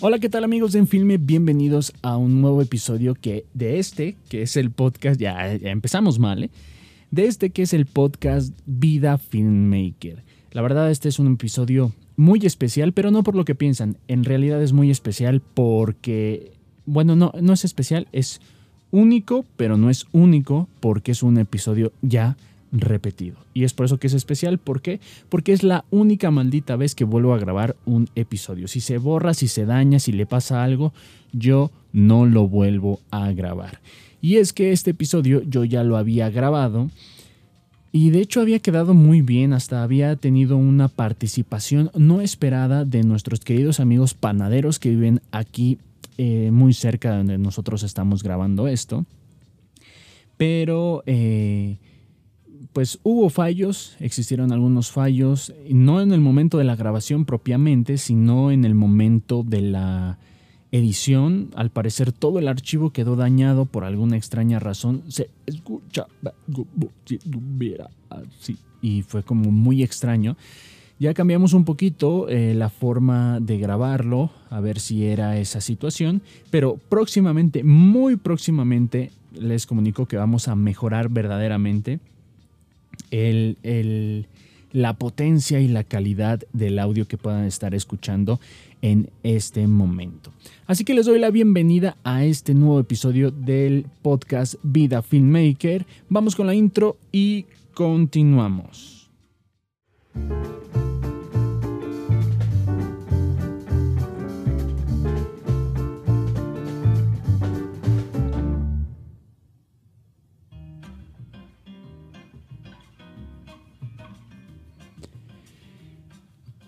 Hola, ¿qué tal amigos de Enfilme? Bienvenidos a un nuevo episodio que de este, que es el podcast, ya, empezamos mal, ¿eh? De este que es el podcast Vida Filmmaker. La verdad, este es un episodio muy especial, pero no por lo que piensan. En realidad es muy especial porque, bueno, no, no es especial, es único, pero no es único porque es un episodio ya repetido. Y es por eso que es especial. ¿Por qué? Porque es la única maldita vez que vuelvo a grabar un episodio. Si se borra, si se daña, si le pasa algo, yo no lo vuelvo a grabar. Y es que este episodio yo ya lo había grabado. Y de hecho había quedado muy bien, hasta había tenido una participación no esperada de nuestros queridos amigos panaderos que viven aquí eh, muy cerca de donde nosotros estamos grabando esto. Pero eh, pues hubo fallos, existieron algunos fallos, no en el momento de la grabación propiamente, sino en el momento de la edición. Al parecer todo el archivo quedó dañado por alguna extraña razón. Se escucha así. Y fue como muy extraño. Ya cambiamos un poquito eh, la forma de grabarlo, a ver si era esa situación, pero próximamente, muy próximamente, les comunico que vamos a mejorar verdaderamente la potencia y la calidad del audio que puedan estar escuchando en este momento. Así que les doy la bienvenida a este nuevo episodio del podcast Vida Filmmaker. Vamos con la intro y continuamos.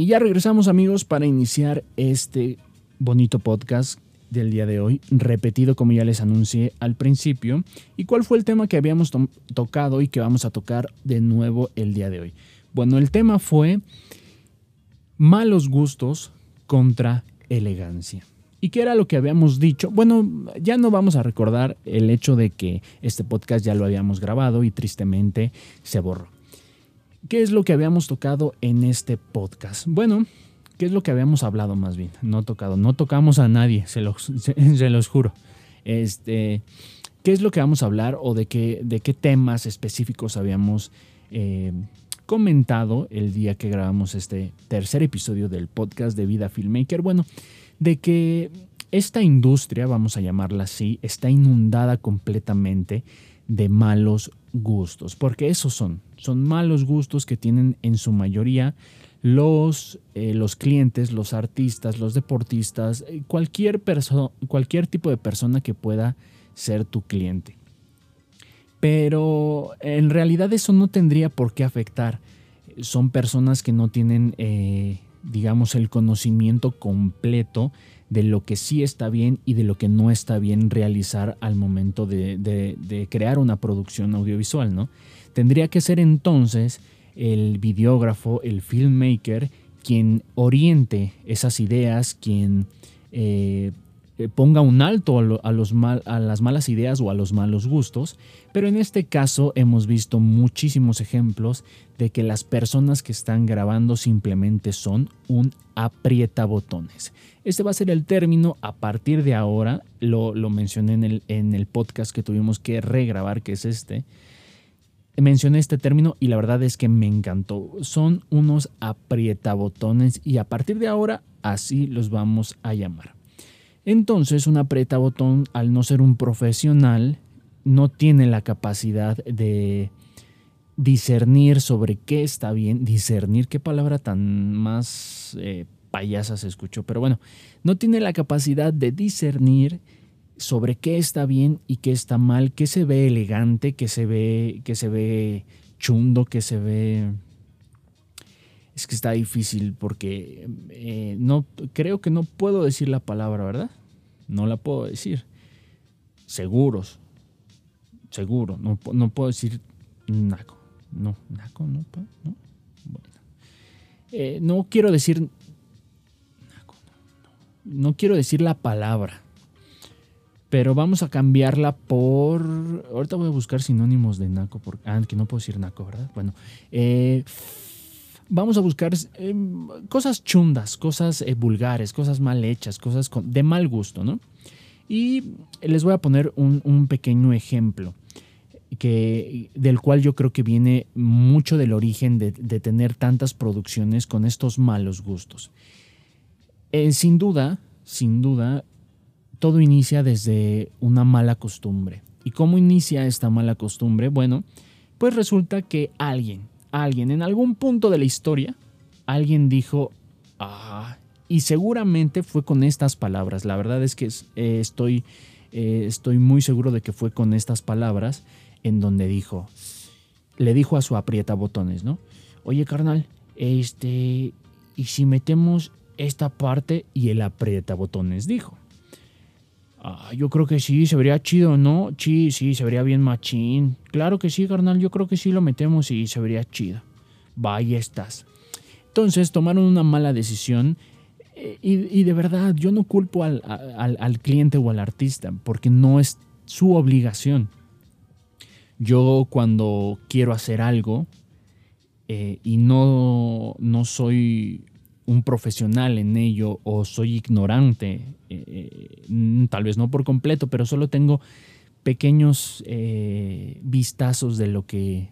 Y ya regresamos amigos para iniciar este bonito podcast del día de hoy, repetido como ya les anuncié al principio. ¿Y cuál fue el tema que habíamos tocado y que vamos a tocar de nuevo el día de hoy? Bueno, el tema fue malos gustos contra elegancia. ¿Y qué era lo que habíamos dicho? Bueno, ya no vamos a recordar el hecho de que este podcast ya lo habíamos grabado y tristemente se borró. ¿Qué es lo que habíamos tocado en este podcast? Bueno, ¿qué es lo que habíamos hablado más bien? No tocado, no tocamos a nadie, se los, se, los juro. Este, ¿Qué es lo que vamos a hablar o de qué, de qué temas específicos habíamos eh, comentado el día que grabamos este tercer episodio del podcast de Vida Filmmaker? Bueno, de que esta industria, vamos a llamarla así, está inundada completamente de malos gustos, porque esos son, son malos gustos que tienen en su mayoría los, eh, los clientes, los artistas, los deportistas, eh, cualquier, cualquier tipo de persona que pueda ser tu cliente. Pero en realidad eso no tendría por qué afectar. Son personas que no tienen, eh, digamos, el conocimiento completo de lo que sí está bien y de lo que no está bien realizar al momento de, crear una producción audiovisual, ¿no? Tendría que ser entonces el videógrafo, el filmmaker, quien oriente esas ideas, quien eh, eh, ponga un alto a, los las malas ideas o a los malos gustos, pero en este caso hemos visto muchísimos ejemplos de que las personas que están grabando simplemente son un aprieta botones. Este va a ser el término a partir de ahora, lo, mencioné en el, en el podcast que tuvimos que regrabar, que es este. Mencioné este término y la verdad es que me encantó. Son unos aprietabotones y a partir de ahora así los vamos a llamar. Entonces un aprieta botón, al no ser un profesional, no tiene la capacidad de discernir sobre qué está bien. Discernir, qué palabra tan más eh, payasa se escuchó, pero bueno, no tiene la capacidad de discernir sobre qué está bien y qué está mal, qué se ve elegante, qué se ve, qué se ve chundo, qué se ve es que está difícil porque eh, no creo que no puedo decir la palabra, ¿verdad? No la puedo decir. Seguros. Seguro. No, no puedo decir naco. No, naco, no puedo. No. Bueno. Eh, no quiero decir. Naco, no, no quiero decir la palabra. Pero vamos a cambiarla por. Ahorita voy a buscar sinónimos de naco. Porque, ah, que no puedo decir naco, ¿verdad? Bueno. Eh, vamos a buscar eh, cosas chundas, cosas eh, vulgares, cosas mal hechas, cosas de mal gusto, ¿no? Y les voy a poner un, pequeño ejemplo que, del cual yo creo que viene mucho del origen de, tener tantas producciones con estos malos gustos. Eh, sin duda, sin duda, todo inicia desde una mala costumbre. ¿Y cómo inicia esta mala costumbre? Bueno, pues resulta que alguien, alguien en algún punto de la historia, alguien dijo, ah, y seguramente fue con estas palabras. La verdad es que eh, estoy, eh, estoy muy seguro de que fue con estas palabras en donde dijo, le dijo a su aprieta botones, ¿no? Oye, carnal, este, ¿y si metemos esta parte y el aprieta botones dijo? Ah, yo creo que sí, se vería chido, ¿no? Sí, sí, se vería bien machín. Claro que sí, carnal, yo creo que sí lo metemos y se vería chido. Vaya estás. Entonces tomaron una mala decisión eh, y, de verdad yo no culpo al, cliente o al artista porque no es su obligación. Yo cuando quiero hacer algo eh, y no, no soy un profesional en ello o soy ignorante, eh, eh, tal vez no por completo, pero solo tengo pequeños eh, vistazos de lo que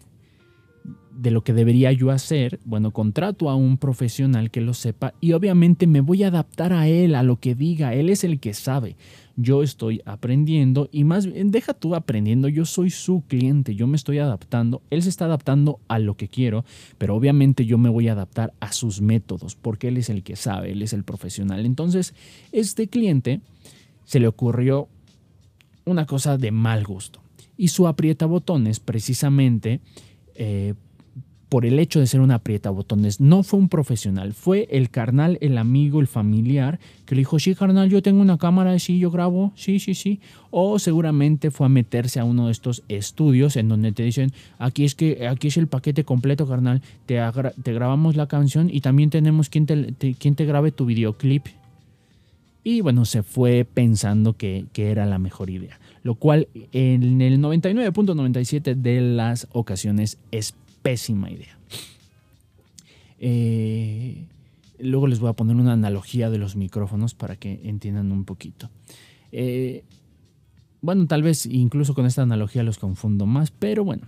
de lo que debería yo hacer, bueno, contrato a un profesional que lo sepa y obviamente me voy a adaptar a él, a lo que diga, él es el que sabe. Yo estoy aprendiendo y más bien, deja tú aprendiendo, yo soy su cliente, yo me estoy adaptando, él se está adaptando a lo que quiero, pero obviamente yo me voy a adaptar a sus métodos porque él es el que sabe, él es el profesional. Entonces, este cliente se le ocurrió una cosa de mal gusto y su aprieta botones precisamente eh, por el hecho de ser un aprieta botones. No fue un profesional, fue el carnal, el amigo, el familiar que le dijo, sí, carnal, yo tengo una cámara, sí, yo grabo, sí, sí, sí. O seguramente fue a meterse a uno de estos estudios en donde te dicen, aquí es que aquí es el paquete completo, carnal, te, te grabamos la canción y también tenemos quien te, quien te grabe tu videoclip. Y bueno, se fue pensando que, que era la mejor idea, lo cual en el 99.97 de las ocasiones es pésima idea. Eh, luego les voy a poner una analogía de los micrófonos para que entiendan un poquito. Eh, bueno, tal vez incluso con esta analogía los confundo más, pero bueno.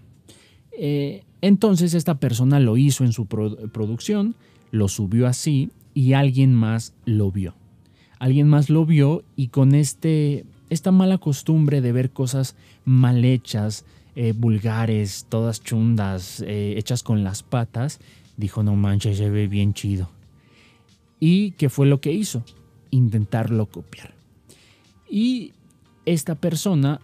Eh, entonces esta persona lo hizo en su producción, lo subió así y alguien más lo vio. Alguien más lo vio y con este, esta mala costumbre de ver cosas mal hechas, eh, vulgares, todas chundas, eh, hechas con las patas, dijo, no manches, se ve bien chido. ¿Y qué fue lo que hizo? Intentarlo copiar. Y esta persona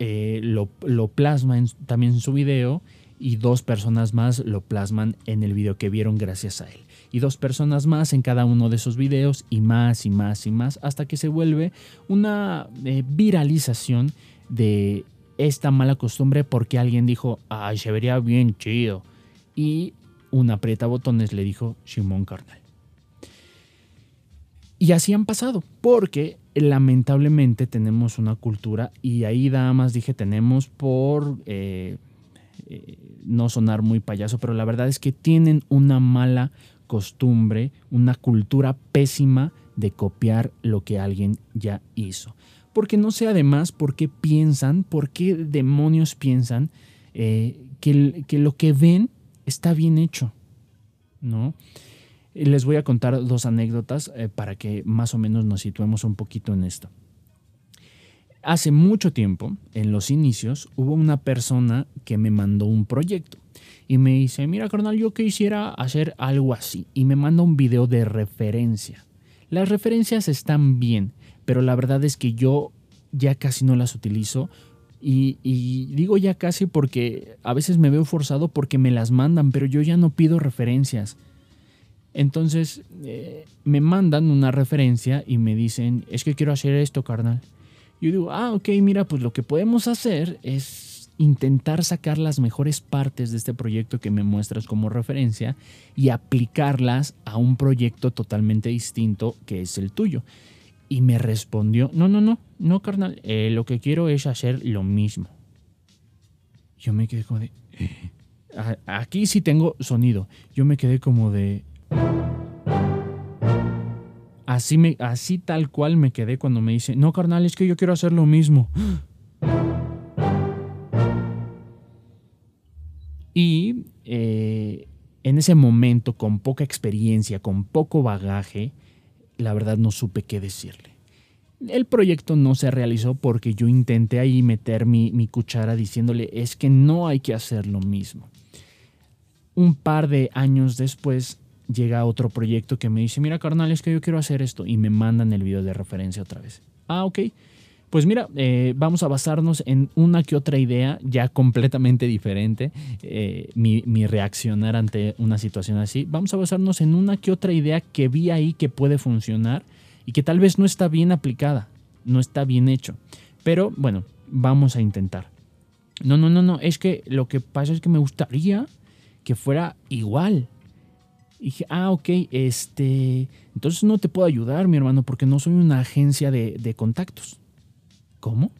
eh, lo, plasma también en su video y dos personas más lo plasman en el video que vieron gracias a él. Y dos personas más en cada uno de esos videos y más y más y más hasta que se vuelve una viralización de esta mala costumbre porque alguien dijo, ay, se vería bien chido. Y un aprieta botones le dijo Simón Carnal. Y así han pasado, porque lamentablemente tenemos una cultura, y ahí nada más dije tenemos por eh, eh, no sonar muy payaso, pero la verdad es que tienen una mala costumbre, una cultura pésima de copiar lo que alguien ya hizo porque no sé además por qué piensan, por qué demonios piensan eh, que, lo que ven está bien hecho, ¿no? Les voy a contar dos anécdotas eh, para que más o menos nos situemos un poquito en esto. Hace mucho tiempo, en los inicios, hubo una persona que me mandó un proyecto y me dice, mira carnal, yo quisiera hacer algo así y me manda un video de referencia. Las referencias están bien, pero la verdad es que yo ya casi no las utilizo. Y, digo ya casi porque a veces me veo forzado porque me las mandan, pero yo ya no pido referencias. Entonces eh, me mandan una referencia y me dicen, es que quiero hacer esto, carnal. Yo digo, ah, ok, mira, pues lo que podemos hacer es intentar sacar las mejores partes de este proyecto que me muestras como referencia y aplicarlas a un proyecto totalmente distinto que es el tuyo. Y me respondió, no, no, no, no, carnal, eh, lo que quiero es hacer lo mismo. Yo me quedé como de... aquí sí tengo sonido. Yo me quedé como de... Así, me, así tal cual me quedé cuando me dice, no, carnal, es que yo quiero hacer lo mismo. Y eh, en ese momento, con poca experiencia, con poco bagaje, la verdad no supe qué decirle. El proyecto no se realizó porque yo intenté ahí meter mi, mi, cuchara diciéndole es que no hay que hacer lo mismo. Un par de años después llega otro proyecto que me dice, mira carnal, es que yo quiero hacer esto y me mandan el video de referencia otra vez. Ah, ok. Pues mira, eh, vamos a basarnos en una que otra idea ya completamente diferente, eh, mi, reaccionar ante una situación así. Vamos a basarnos en una que otra idea que vi ahí que puede funcionar y que tal vez no está bien aplicada, no está bien hecho. Pero bueno, vamos a intentar. No, no, no, no, es que lo que pasa es que me gustaría que fuera igual. Y dije, ah, ok, este, entonces no te puedo ayudar, mi hermano, porque no soy una agencia de contactos. ¿Cómo?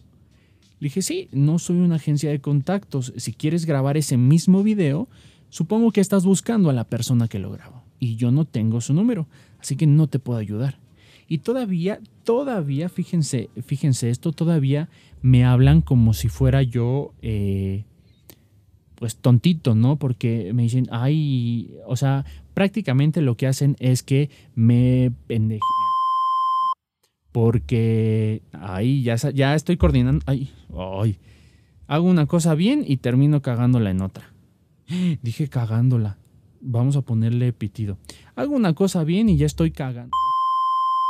Le dije, sí, no soy una agencia de contactos. Si quieres grabar ese mismo video, supongo que estás buscando a la persona que lo grabó. Y yo no tengo su número, así que no te puedo ayudar. Y todavía, todavía, fíjense, fíjense esto, todavía me hablan como si fuera yo, eh, pues tontito, ¿no? Porque me dicen, ay, o sea, prácticamente lo que hacen es que me pendeje porque ahí ya, ya estoy coordinando. Ay. Hago una cosa bien y termino cagándola en otra. Dije cagándola. Vamos a ponerle pitido. Hago una cosa bien y ya estoy cagando.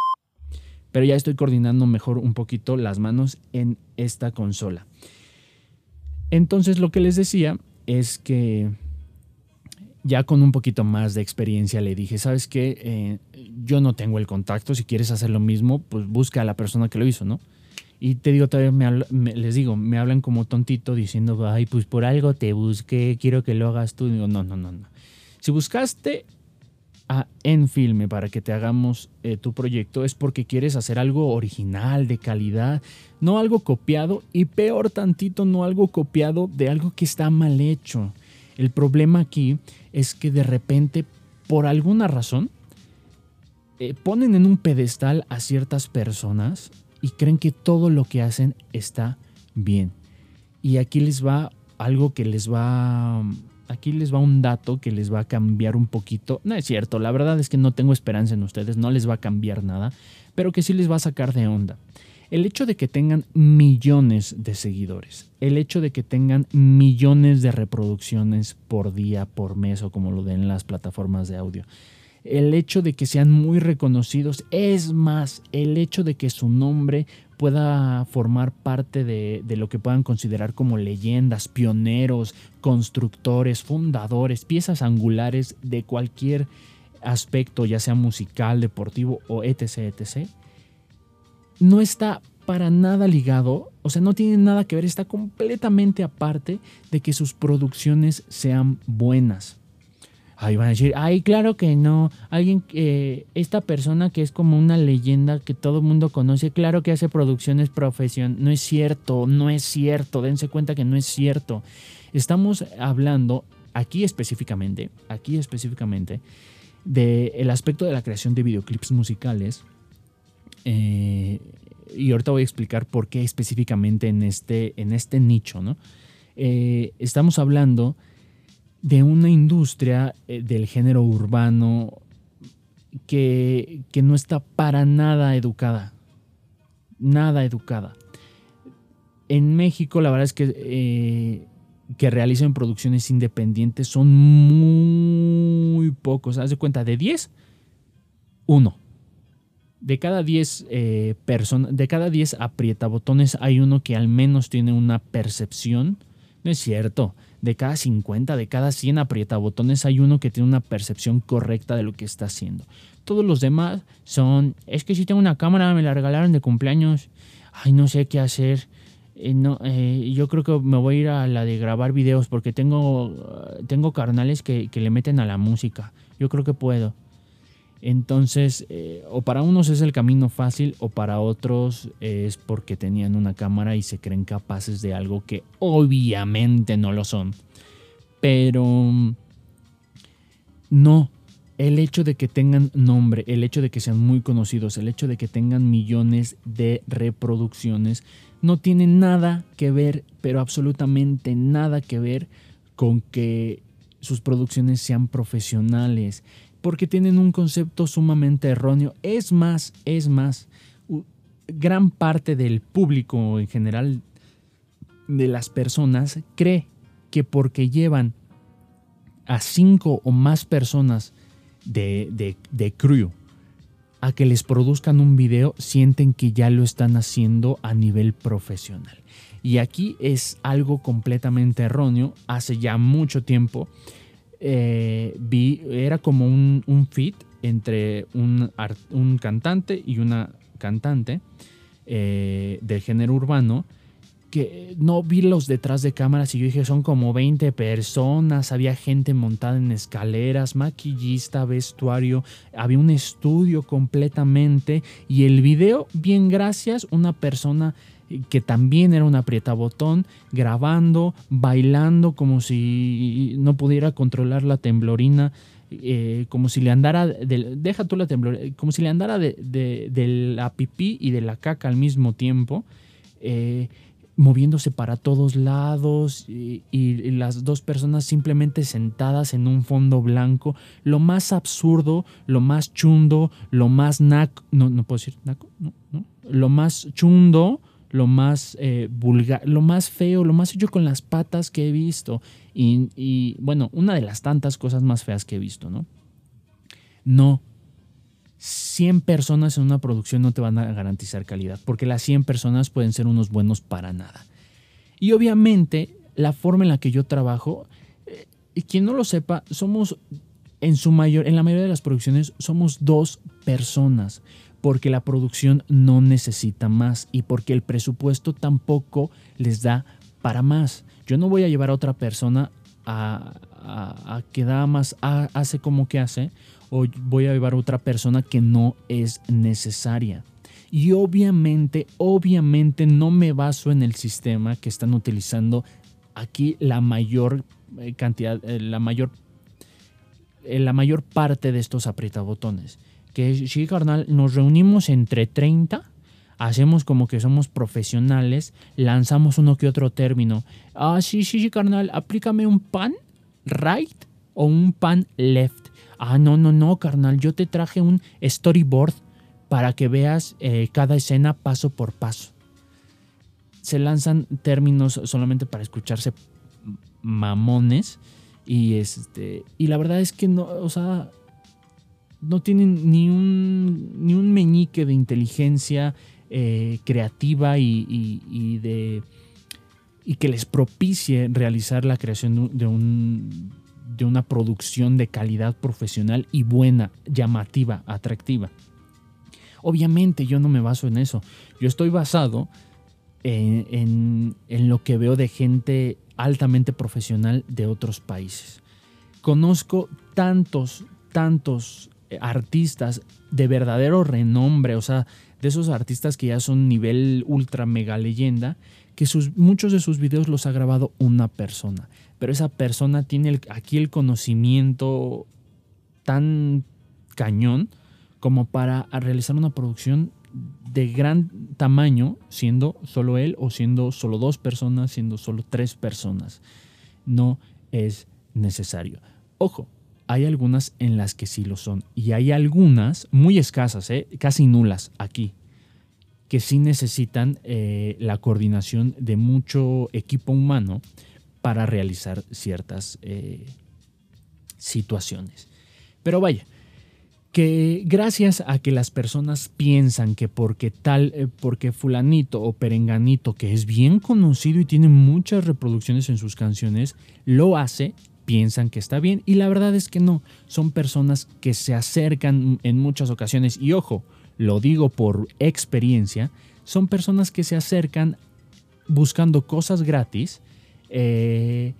Pero ya estoy coordinando mejor un poquito las manos en esta consola. Entonces lo que les decía es que ya con un poquito más de experiencia le dije, ¿sabes qué? Eh, yo no tengo el contacto, si quieres hacer lo mismo, pues busca a la persona que lo hizo, ¿no? Y te digo, todavía les digo, me hablan como tontito diciendo, ay, pues por algo te busqué, quiero que lo hagas tú. digo, no, no, no, no. Si buscaste a Enfilme para que te hagamos eh, tu proyecto es porque quieres hacer algo original, de calidad, no algo copiado y peor tantito, no algo copiado de algo que está mal hecho. El problema aquí es que de repente, por alguna razón, eh, ponen en un pedestal a ciertas personas y creen que todo lo que hacen está bien. Y aquí les va algo que les va... Aquí les va un dato que les va a cambiar un poquito. No es cierto, la verdad es que no tengo esperanza en ustedes, no les va a cambiar nada, pero que sí les va a sacar de onda. El hecho de que tengan millones de seguidores, el hecho de que tengan millones de reproducciones por día, por mes o como lo den las plataformas de audio, el hecho de que sean muy reconocidos, es más, el hecho de que su nombre pueda formar parte de, lo que puedan considerar como leyendas, pioneros, constructores, fundadores, piezas angulares de cualquier aspecto, ya sea musical, deportivo o etc, etc no está para nada ligado, o sea, no tiene nada que ver, está completamente aparte de que sus producciones sean buenas. Ahí van a decir, ay, claro que no. Alguien, que esta persona que es como una leyenda que todo el mundo conoce, claro que hace producciones profesionales. No es cierto, no es cierto. Dense cuenta que no es cierto. Estamos hablando aquí específicamente, aquí específicamente, del aspecto de la creación de videoclips musicales eh, y ahorita voy a explicar por qué específicamente en este, en este nicho, ¿no? Eh, estamos hablando de una industria eh, del género urbano que, que, no está para nada educada. Nada educada. En México, la verdad es que, que realizan producciones independientes son muy pocos. Haz de cuenta, de 10, uno de cada 10 eh, personas, de cada 10 aprietabotones hay uno que al menos tiene una percepción. No es cierto. De cada 50, de cada 100 aprietabotones hay uno que tiene una percepción correcta de lo que está haciendo. Todos los demás son, es que si tengo una cámara, me la regalaron de cumpleaños. Ay, no sé qué hacer. Eh, no, eh, yo creo que me voy a ir a la de grabar videos porque tengo, tengo carnales que, que le meten a la música. Yo creo que puedo. Entonces, eh, o para unos es el camino fácil o para otros es porque tenían una cámara y se creen capaces de algo que obviamente no lo son. Pero no, el hecho de que tengan nombre, el hecho de que sean muy conocidos, el hecho de que tengan millones de reproducciones, no tiene nada que ver, pero absolutamente nada que ver con que sus producciones sean profesionales, porque tienen un concepto sumamente erróneo. Es más, es más, gran parte del público en general, de las personas, cree que porque llevan a cinco o más personas de, de, crew a que les produzcan un video, sienten que ya lo están haciendo a nivel profesional. Y aquí es algo completamente erróneo. Hace ya mucho tiempo eh, vi, era como un, fit entre un, un, cantante y una cantante eh, del género urbano que no vi los detrás de cámaras y yo dije son como 20 personas, había gente montada en escaleras, maquillista, vestuario, había un estudio completamente y el video, bien gracias, una persona que también era un botón grabando, bailando como si no pudiera controlar la temblorina. Eh, como si le andara, de, deja tú la temblorina, como si le andara de, de, la pipí y de la caca al mismo tiempo. Eh, moviéndose para todos lados y, las dos personas simplemente sentadas en un fondo blanco. Lo más absurdo, lo más chundo, lo más naco, no, no puedo decir naco, no, no, lo más chundo, lo más eh, vulgar, lo más feo, lo más hecho con las patas que he visto. Y, bueno, una de las tantas cosas más feas que he visto, ¿no? No 100 personas en una producción no te van a garantizar calidad, porque las 100 personas pueden ser unos buenos para nada. Y obviamente la forma en la que yo trabajo, eh, quien no lo sepa, somos en su mayor, en la mayoría de las producciones somos dos personas, porque la producción no necesita más y porque el presupuesto tampoco les da para más. Yo no voy a llevar a otra persona a, que da más, hace como que hace, o voy a llevar a otra persona que no es necesaria. Y obviamente, obviamente no me baso en el sistema que están utilizando aquí la mayor eh, cantidad, eh, la mayor, eh, la mayor parte de estos aprietabotones. Que sí, carnal, nos reunimos entre 30, hacemos como que somos profesionales, lanzamos uno que otro término. Ah, sí, sí, sí, carnal, aplícame un pan right o un pan left. Ah, no, no, no, carnal, yo te traje un storyboard para que veas eh, cada escena paso por paso. Se lanzan términos solamente para escucharse mamones y este y la verdad es que no, o sea, no tienen ni un ni un meñique de inteligencia eh, creativa y, de y que les propicie realizar la creación de un de una producción de calidad profesional y buena, llamativa, atractiva. Obviamente yo no me baso en eso. Yo estoy basado en, lo que veo de gente altamente profesional de otros países. Conozco tantos, tantos artistas de verdadero renombre, o sea, de esos artistas que ya son nivel ultra mega leyenda, que sus, muchos de sus videos los ha grabado una persona pero esa persona tiene aquí el conocimiento tan cañón como para realizar una producción de gran tamaño, siendo solo él o siendo solo dos personas, siendo solo tres personas. No es necesario. Ojo, hay algunas en las que sí lo son y hay algunas muy escasas, ¿eh? casi nulas aquí, que sí necesitan eh, la coordinación de mucho equipo humano para realizar ciertas eh, situaciones. Pero vaya, que gracias a que las personas piensan que porque tal, porque fulanito o perenganito, que es bien conocido y tiene muchas reproducciones en sus canciones, lo hace, piensan que está bien y la verdad es que no, son personas que se acercan en muchas ocasiones y ojo, lo digo por experiencia, son personas que se acercan buscando cosas gratis eh,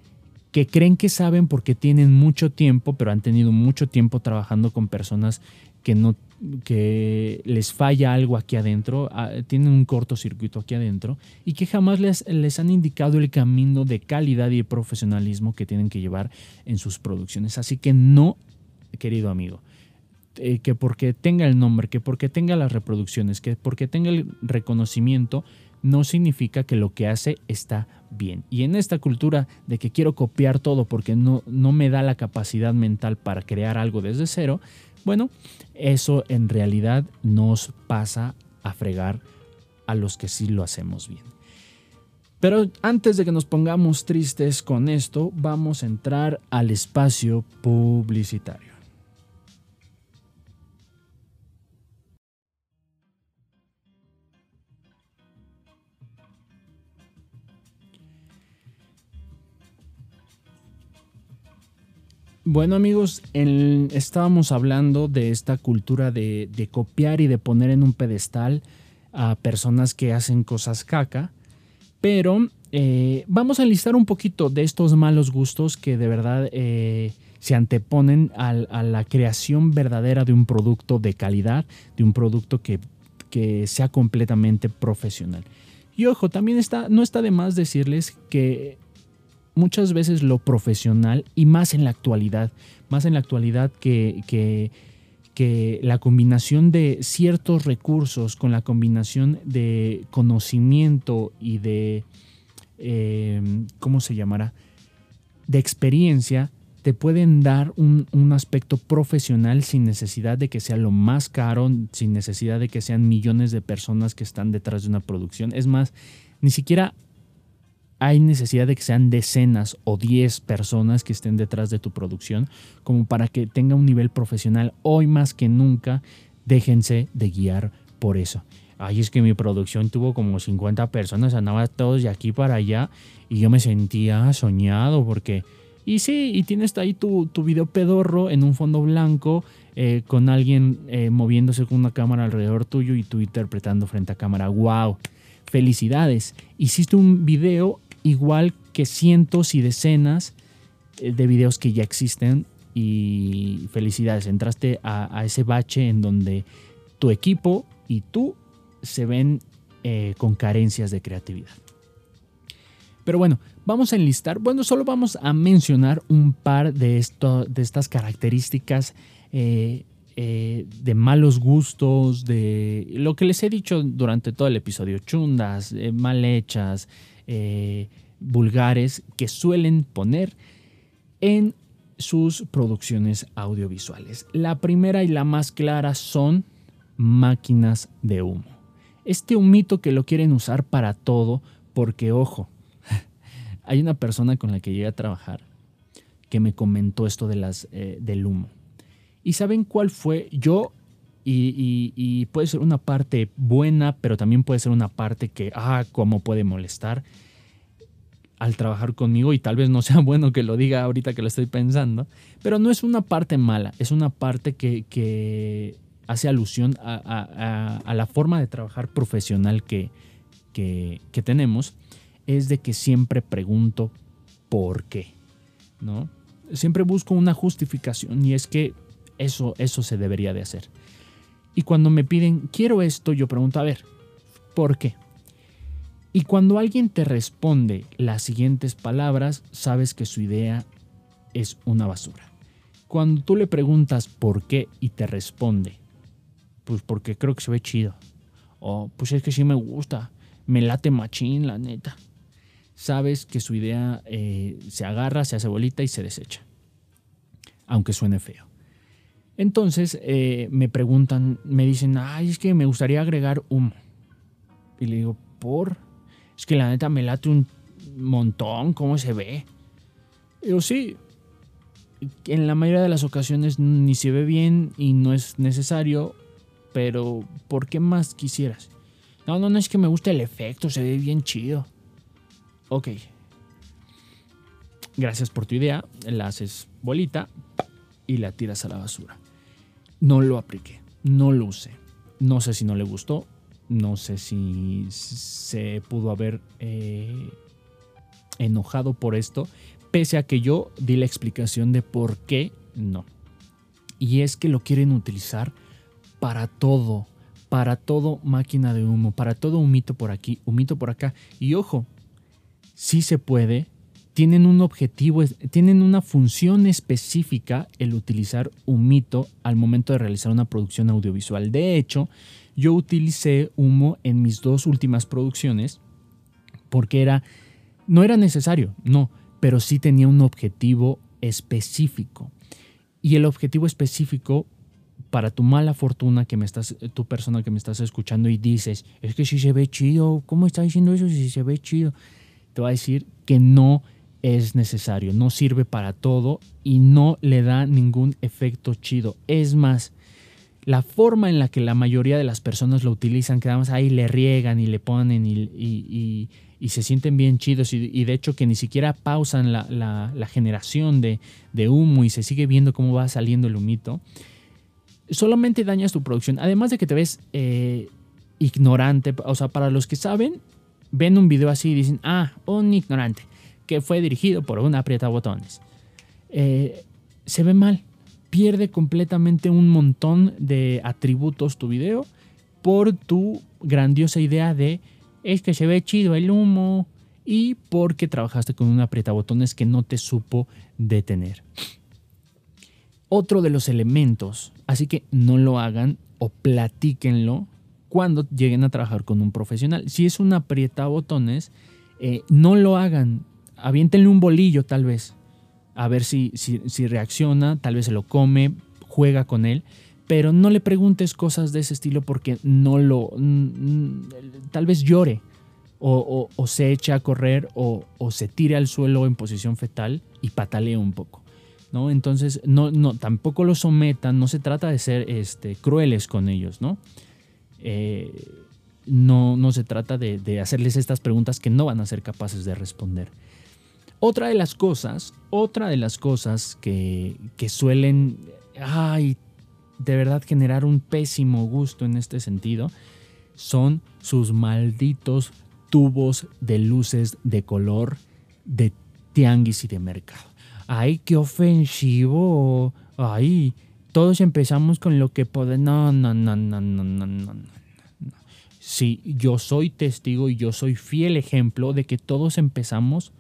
que creen que saben porque tienen mucho tiempo, pero han tenido mucho tiempo trabajando con personas que no que les falla algo aquí adentro, ah, tienen un cortocircuito aquí adentro y que jamás les, les han indicado el camino de calidad y profesionalismo que tienen que llevar en sus producciones. Así que no, querido amigo, eh, que porque tenga el nombre, que porque tenga las reproducciones, que porque tenga el reconocimiento, no significa que lo que hace está bien. Y en esta cultura de que quiero copiar todo porque no, no me da la capacidad mental para crear algo desde cero, bueno, eso en realidad nos pasa a fregar a los que sí lo hacemos bien. Pero antes de que nos pongamos tristes con esto, vamos a entrar al espacio publicitario. Bueno amigos, estábamos hablando de esta cultura de, copiar y de poner en un pedestal a personas que hacen cosas caca, pero eh, vamos a enlistar un poquito de estos malos gustos que de verdad eh, se anteponen a, la creación verdadera de un producto de calidad, de un producto que, que sea completamente profesional. Y ojo, también está, no está de más decirles que muchas veces lo profesional y más en la actualidad, más en la actualidad que, que, la combinación de ciertos recursos con la combinación de conocimiento y de, eh, ¿cómo se llamará? De experiencia, te pueden dar un, un, aspecto profesional sin necesidad de que sea lo más caro, sin necesidad de que sean millones de personas que están detrás de una producción. Es más, ni siquiera hay necesidad de que sean decenas o diez personas que estén detrás de tu producción, como para que tenga un nivel profesional. Hoy más que nunca, déjense de guiar por eso. Ay, es que mi producción tuvo como 50 personas, andaba todos de aquí para allá y yo me sentía soñado porque... Y sí, y tienes ahí tu, tu video pedorro en un fondo blanco eh, con alguien eh, moviéndose con una cámara alrededor tuyo y tú interpretando frente a cámara. ¡Wow! Felicidades. Hiciste un video igual que cientos y decenas eh, de videos que ya existen. Y felicidades, entraste a, ese bache en donde tu equipo y tú se ven eh, con carencias de creatividad. Pero bueno, vamos a enlistar, bueno, solo vamos a mencionar un par de, esto, de estas características eh, de malos gustos, de lo que les he dicho durante todo el episodio, chundas, mal hechas, eh, vulgares que suelen poner en sus producciones audiovisuales. La primera y la más clara son máquinas de humo. Este humito que lo quieren usar para todo porque, ojo, hay una persona con la que llegué a trabajar que me comentó esto de las, eh, del humo. ¿Y saben cuál fue? Yo, y, puede ser una parte buena, pero también puede ser una parte que, ah, cómo puede molestar al trabajar conmigo y tal vez no sea bueno que lo diga ahorita que lo estoy pensando, pero no es una parte mala, es una parte que, hace alusión a, la forma de trabajar profesional que, que, tenemos, es de que siempre pregunto por qué, ¿no? Siempre busco una justificación y es que eso, eso se debería de hacer. Y cuando me piden, quiero esto, yo pregunto, a ver, ¿por qué? Y cuando alguien te responde las siguientes palabras, sabes que su idea es una basura. Cuando tú le preguntas por qué y te responde, pues porque creo que se ve chido. O pues es que sí me gusta, me late machín, la neta. Sabes que su idea eh, se agarra, se hace bolita y se desecha. Aunque suene feo. Entonces eh, me preguntan, me dicen, ay, es que me gustaría agregar humo. Y le digo, ¿por? Es que la neta me late un montón cómo se ve. Yo sí, en la mayoría de las ocasiones ni se ve bien y no es necesario, pero ¿por qué más quisieras? No, no, no es que me guste el efecto, se ve bien chido. Ok. Gracias por tu idea, la haces bolita y la tiras a la basura. No lo apliqué, no lo usé. No sé si no le gustó, no sé si se pudo haber eh, enojado por esto, pese a que yo di la explicación de por qué no. Y es que lo quieren utilizar para todo, para todo máquina de humo, para todo humito por aquí, humito por acá. Y ojo, sí se puede, tienen un objetivo, tienen una función específica el utilizar humito al momento de realizar una producción audiovisual. De hecho, yo utilicé humo en mis dos últimas producciones porque era, no era necesario, no, pero sí tenía un objetivo específico. Y el objetivo específico para tu mala fortuna que me estás, tu persona que me estás escuchando y dices, es que si se ve chido, ¿cómo está diciendo eso si se ve chido? Te va a decir que no es necesario, no sirve para todo y no le da ningún efecto chido. Es más, la forma en la que la mayoría de las personas lo utilizan, que más ahí le riegan y le ponen y, se sienten bien chidos y, de hecho que ni siquiera pausan la, generación de, humo y se sigue viendo cómo va saliendo el humito, solamente dañas tu producción. Además de que te ves eh, ignorante, o sea, para los que saben, ven un video así y dicen, ah, un ignorante, que fue dirigido por un aprieta botones. Eh, se ve mal pierde completamente un montón de atributos tu video por tu grandiosa idea de es que se ve chido el humo y porque trabajaste con un aprietabotones que no te supo detener. Otro de los elementos, así que no lo hagan o platíquenlo cuando lleguen a trabajar con un profesional. Si es un aprietabotones, eh, no lo hagan. Aviéntenle un bolillo tal vez a ver si, si, reacciona, tal vez se lo come, juega con él, pero no le preguntes cosas de ese estilo porque no lo, tal vez llore o, se eche a correr o, se tire al suelo en posición fetal y patalee un poco. ¿no? Entonces, no, no, tampoco lo sometan, no se trata de ser este, crueles con ellos, ¿no? Eh, no, no se trata de hacerles estas preguntas que no van a ser capaces de responder. Otra de las cosas, otra de las cosas que, suelen, ay, de verdad generar un pésimo gusto en este sentido, son sus malditos tubos de luces de color de tianguis y de mercado. Ay, qué ofensivo. Ay, todos empezamos con lo que podemos. No, no, no, no, no, no, no, no. Sí, yo soy testigo y yo soy fiel ejemplo de que todos empezamos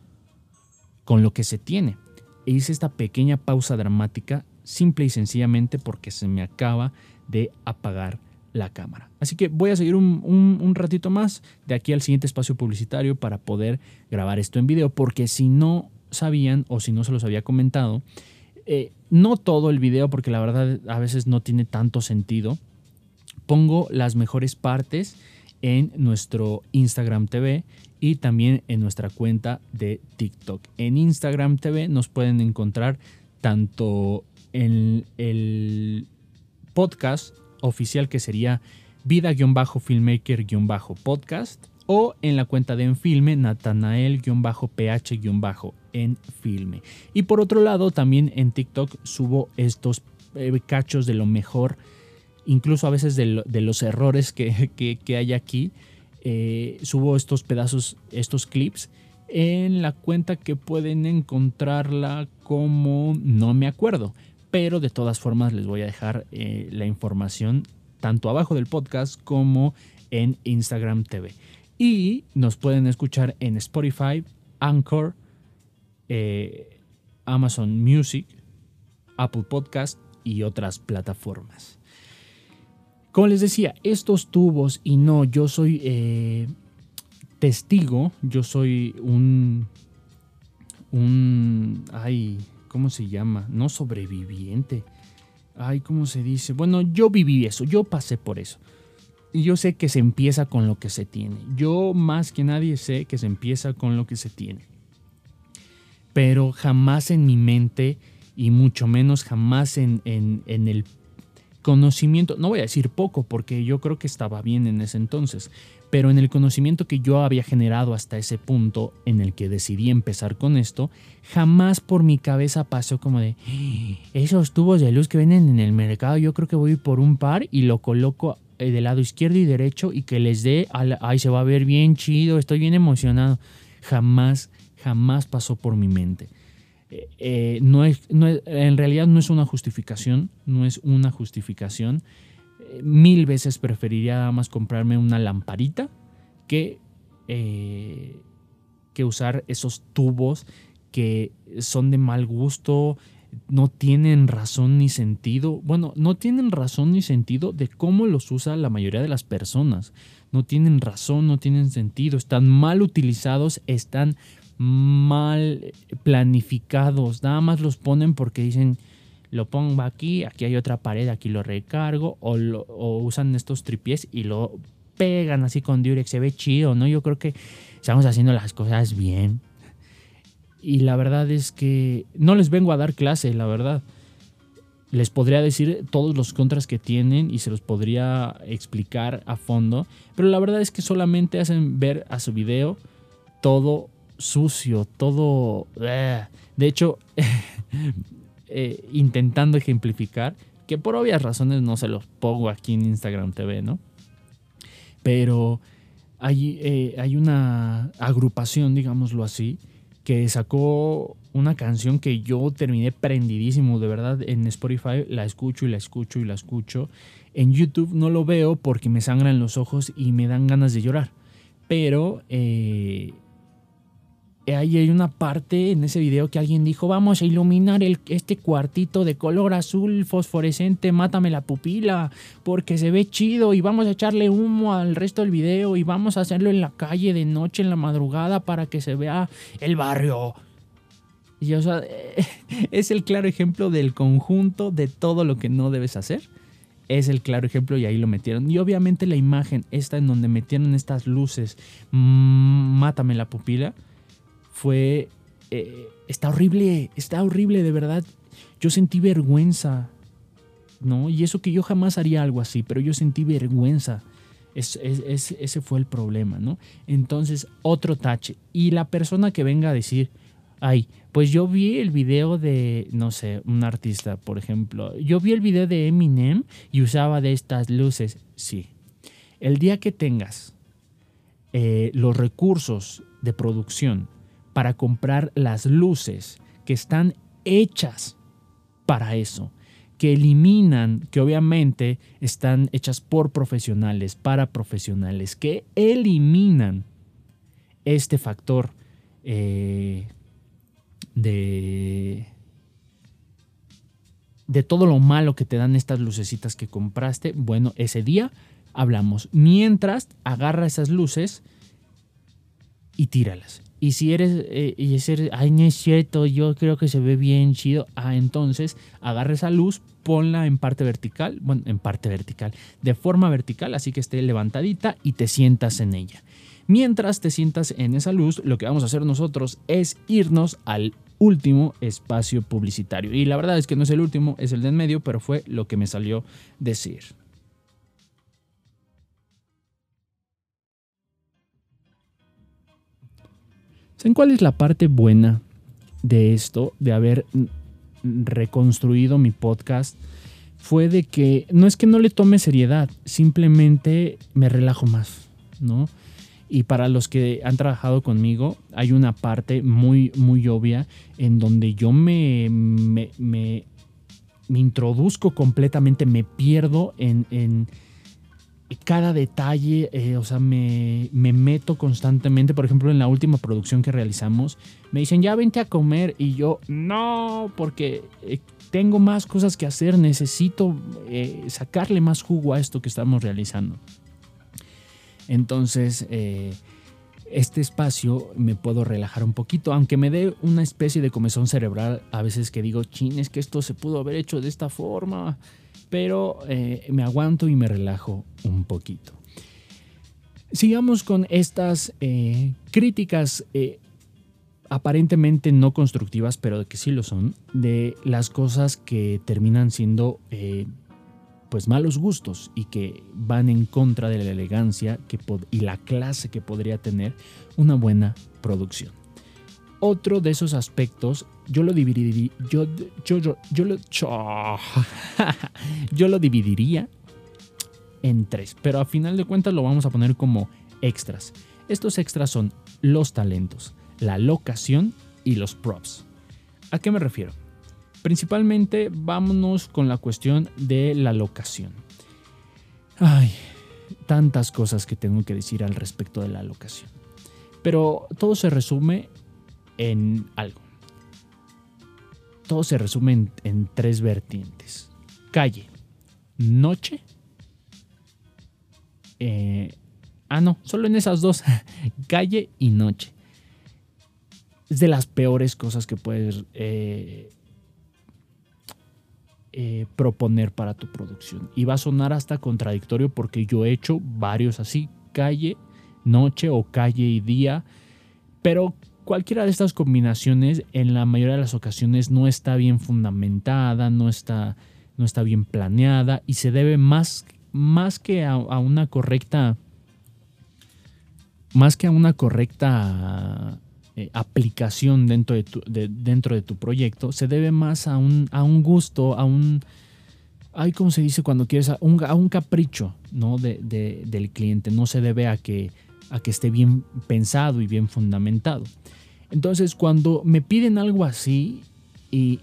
con lo que se tiene. E hice esta pequeña pausa dramática simple y sencillamente porque se me acaba de apagar la cámara. Así que voy a seguir un, ratito más de aquí al siguiente espacio publicitario para poder grabar esto en video, porque si no sabían o si no se los había comentado, eh, no todo el video, porque la verdad a veces no tiene tanto sentido, pongo las mejores partes en nuestro Instagram TV y también en nuestra cuenta de TikTok. En Instagram TV nos pueden encontrar tanto en el podcast oficial que sería vida-filmmaker-podcast o en la cuenta de Enfilme, Natanael-PH- en filme. Y por otro lado, también en TikTok subo estos eh, cachos de lo mejor, incluso a veces de, los errores que, que hay aquí eh, subo estos pedazos, estos clips en la cuenta que pueden encontrarla como no me acuerdo. Pero de todas formas les voy a dejar eh, la información tanto abajo del podcast como en Instagram TV. Y nos pueden escuchar en Spotify, Anchor, eh, Amazon Music, Apple Podcast y otras plataformas. Como les decía, estos tubos, y no, yo soy eh, testigo, yo soy un, un, ay, ¿cómo se llama? No sobreviviente. Ay, ¿cómo se dice? Bueno, yo viví eso, yo pasé por eso. Y yo sé que se empieza con lo que se tiene. Yo más que nadie sé que se empieza con lo que se tiene. Pero jamás en mi mente y mucho menos jamás en, en, en el conocimiento, no voy a decir poco porque yo creo que estaba bien en ese entonces, pero en el conocimiento que yo había generado hasta ese punto en el que decidí empezar con esto, jamás por mi cabeza pasó como de ¡Ah! esos tubos de luz que venden en el mercado, yo creo que voy por un par y lo coloco eh, del lado izquierdo y derecho y que les dé, ay, se va a ver bien chido, estoy bien emocionado. Jamás, jamás pasó por mi mente. Eh, no, es, en realidad no es una justificación, no es una justificación. mil veces preferiría nada más comprarme una lamparita que, que usar esos tubos que son de mal gusto, no tienen razón ni sentido. Bueno, no tienen razón ni sentido de cómo los usa la mayoría de las personas. No tienen razón, no tienen sentido, están mal utilizados, están mal planificados. Nada más los ponen porque dicen, lo pongo aquí, aquí hay otra pared, aquí lo recargo, o, usan estos tripiés y lo pegan así con Durex. Se ve chido, ¿no? Yo creo que estamos haciendo las cosas bien. Y la verdad es que no les vengo a dar clase, la verdad. Les podría decir todos los contras que tienen y se los podría explicar a fondo. Pero la verdad es que solamente hacen ver a su video todo sucio, todo... Eh. De hecho, eh, intentando ejemplificar, que por obvias razones no se los pongo aquí en Instagram TV, ¿no? Pero hay, eh, hay una agrupación, digámoslo así, que sacó una canción que yo terminé prendidísimo, de verdad, en Spotify la escucho y la escucho y la escucho. En YouTube no lo veo porque me sangran los ojos y me dan ganas de llorar. Pero ahí hay una parte en ese video que alguien dijo, vamos a iluminar este cuartito de color azul fosforescente, mátame la pupila, porque se ve chido y vamos a echarle humo al resto del video y vamos a hacerlo en la calle de noche, en la madrugada, para que se vea el barrio. Y o sea, es el claro ejemplo del conjunto de todo lo que no debes hacer. Es el claro ejemplo y ahí lo metieron. Y obviamente la imagen, esta en donde metieron estas luces, mátame la pupila fue... Eh, está horrible, está horrible de verdad. Yo sentí vergüenza, ¿no? Y eso que yo jamás haría algo así, pero yo sentí vergüenza. Es, ese fue el problema, ¿no? Entonces, otro tache. Y la persona que venga a decir, ay, pues yo vi el video de, no sé, un artista, por ejemplo. Yo vi el video de Eminem y usaba de estas luces. Sí. El día que tengas eh, los recursos de producción para comprar las luces que están hechas para eso, que eliminan, que obviamente están hechas por profesionales, para profesionales, que eliminan este factor eh, de, de todo lo malo que te dan estas lucecitas que compraste, bueno, ese día hablamos. Mientras agarra esas luces y tíralas. Y si eres, eh, y ay, no es cierto, yo creo que se ve bien chido. Ah, entonces agarra esa luz, ponla en parte vertical, bueno, en parte vertical, de forma vertical, así que esté levantadita y te sientas en ella. Mientras te sientas en esa luz, lo que vamos a hacer nosotros es irnos al último espacio publicitario. Y la verdad es que no es el último, es el de en medio, pero fue lo que me salió decir. ¿Saben cuál es la parte buena de esto, de haber reconstruido mi podcast? Fue de que no es que no le tome seriedad, simplemente me relajo más, ¿no? Y para los que han trabajado conmigo, hay una parte muy, muy obvia en donde yo me, me, me, introduzco completamente, me pierdo en cada detalle, eh, o sea, me, meto constantemente. Por ejemplo, en la última producción que realizamos, me dicen, ya vente a comer. Y yo, no, porque eh, tengo más cosas que hacer, necesito eh, sacarle más jugo a esto que estamos realizando. Entonces, este espacio me puedo relajar un poquito, aunque me dé una especie de comezón cerebral a veces que digo, chin, es que esto se pudo haber hecho de esta forma pero eh, me aguanto y me relajo un poquito. Sigamos con estas eh, críticas eh, aparentemente no constructivas, pero que sí lo son, de las cosas que terminan siendo pues malos gustos y que van en contra de la elegancia y la clase que podría tener una buena producción. Otro de esos aspectos yo lo dividiría, yo, yo, yo, yo, lo, yo lo dividiría en tres, pero a final de cuentas lo vamos a poner como extras. Estos extras son los talentos, la locación y los props. ¿A qué me refiero? Principalmente vámonos con la cuestión de la locación. Ay, tantas cosas que tengo que decir al respecto de la locación. Pero todo se resume en algo. Todo se resume en, tres vertientes. Calle, noche. Eh, ah, no, solo en esas dos. Calle y noche. Es de las peores cosas que puedes eh, eh, proponer para tu producción. Y va a sonar hasta contradictorio porque yo he hecho varios así, calle, noche o calle y día, pero cualquiera de estas combinaciones en la mayoría de las ocasiones no está bien fundamentada, no está, no está bien planeada y se debe más, más que a, una correcta más que a una correcta eh, aplicación dentro de, tu, dentro de tu proyecto, se debe más a un, a un gusto, a un, ay, ¿cómo se dice cuando quieres? A un, a un capricho ¿no? De, del cliente, no se debe a que, a que esté bien pensado y bien fundamentado. Entonces, cuando me piden algo así y,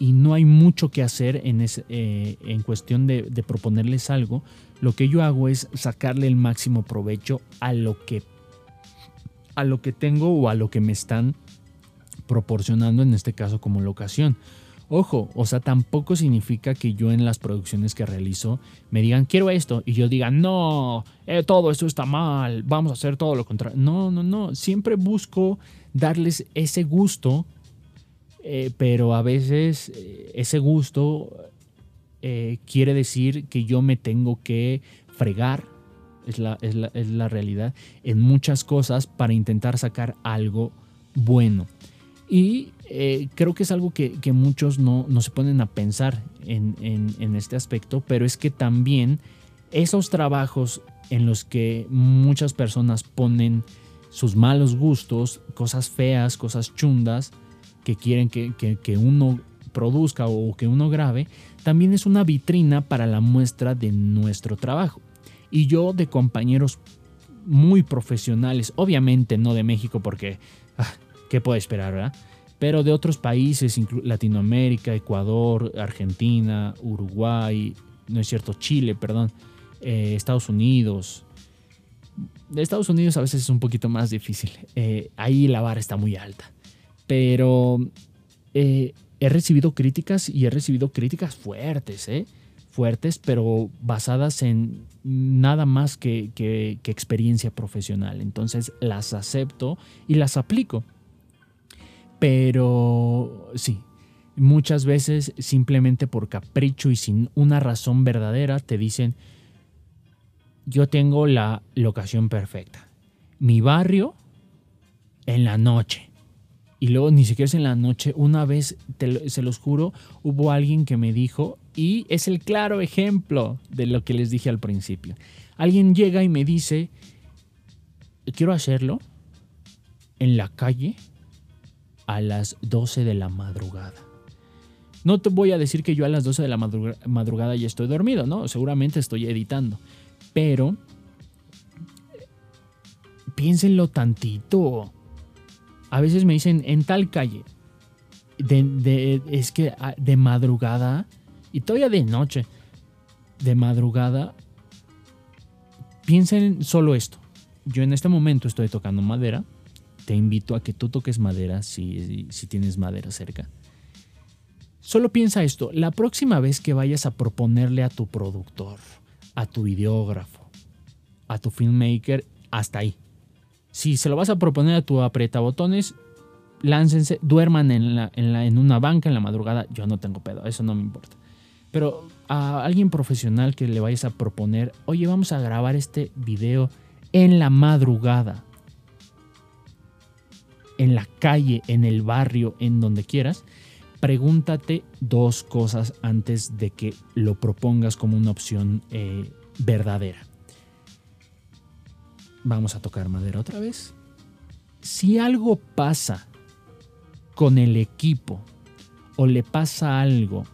no hay mucho que hacer en, eh, en cuestión de, de proponerles algo, lo que yo hago es sacarle el máximo provecho a lo que a lo que tengo o a lo que me están proporcionando en este caso como locación. Ojo, o sea, tampoco significa que yo en las producciones que realizo me digan quiero esto y yo diga no, eh, todo esto está mal, vamos a hacer todo lo contrario. No, no, no, siempre busco darles ese gusto, eh, pero a veces eh, ese gusto quiere decir que yo me tengo que fregar es la, realidad, en muchas cosas para intentar sacar algo bueno. Y eh, creo que es algo que, muchos no, se ponen a pensar en, este aspecto, pero es que también esos trabajos en los que muchas personas ponen sus malos gustos, cosas feas, cosas chundas, que quieren que, que uno produzca o que uno grabe, también es una vitrina para la muestra de nuestro trabajo y yo de compañeros muy profesionales, obviamente no de México porque, ah, ¿qué puedo esperar, verdad? Pero de otros países, Latinoamérica, Ecuador, Argentina, Uruguay, no es cierto, Chile, perdón, eh, Estados Unidos. De Estados Unidos a veces es un poquito más difícil. Eh, ahí la vara está muy alta. Pero eh, he recibido críticas y he recibido críticas fuertes, ¿eh? fuertes, pero basadas en nada más que, experiencia profesional. Entonces las acepto y las aplico. Pero sí, muchas veces simplemente por capricho y sin una razón verdadera te dicen, yo tengo la locación perfecta. Mi barrio en la noche. Y luego ni siquiera es en la noche. Una vez, se los juro, hubo alguien que me dijo, y es el claro ejemplo de lo que les dije al principio. Alguien llega y me dice, quiero hacerlo en la calle a las 12 de la madrugada. No te voy a decir que yo a las 12 de la madrugada ya estoy dormido, ¿no? Seguramente estoy editando. Pero piénsenlo tantito. A veces me dicen en tal calle. es que ah, de madrugada y todavía de noche, de madrugada, piensen solo esto. Yo en este momento estoy tocando madera. Te invito a que tú toques madera si, tienes madera cerca. Solo piensa esto, la próxima vez que vayas a proponerle a tu productor, a tu videógrafo, a tu filmmaker, hasta ahí. Si se lo vas a proponer a tu botones, láncense, duerman en, en una banca en la madrugada, yo no tengo pedo, eso no me importa. Pero a alguien profesional que le vayas a proponer, oye, vamos a grabar este video en la madrugada, en la calle, en el barrio, en donde quieras, pregúntate dos cosas antes de que lo propongas como una opción eh, verdadera. Vamos a tocar madera otra vez. Si algo pasa con el equipo o le pasa algo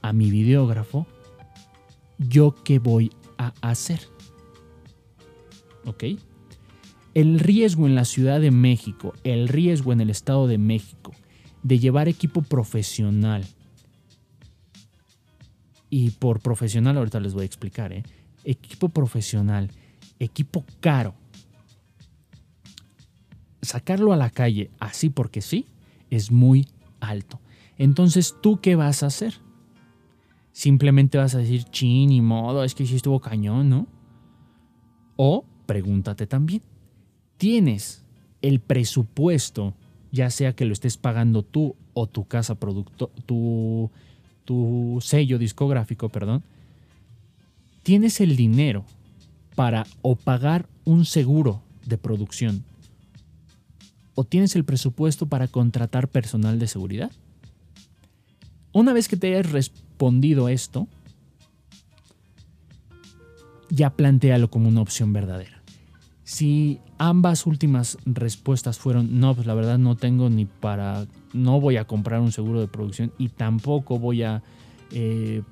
a mi videógrafo, ¿yo qué voy a hacer? ¿Ok? El riesgo en la Ciudad de México, el riesgo en el Estado de México de llevar equipo profesional. Y por profesional, ahorita les voy a explicar, ¿eh? equipo profesional, equipo caro. Sacarlo a la calle así porque sí es muy alto. Entonces, ¿tú qué vas a hacer? Simplemente vas a decir, chin, y modo, es que sí estuvo cañón, ¿no? O pregúntate también, ¿tienes el presupuesto, ya sea que lo estés pagando tú o tu casa producto, tu, tu sello discográfico, perdón, tienes el dinero para o pagar un seguro de producción o tienes el presupuesto para contratar personal de seguridad? Una vez que te hayas respondido esto, ya plantealo como una opción verdadera. Si ambas últimas respuestas fueron, no, pues la verdad no tengo ni para, no voy a comprar un seguro de producción y tampoco voy a eh,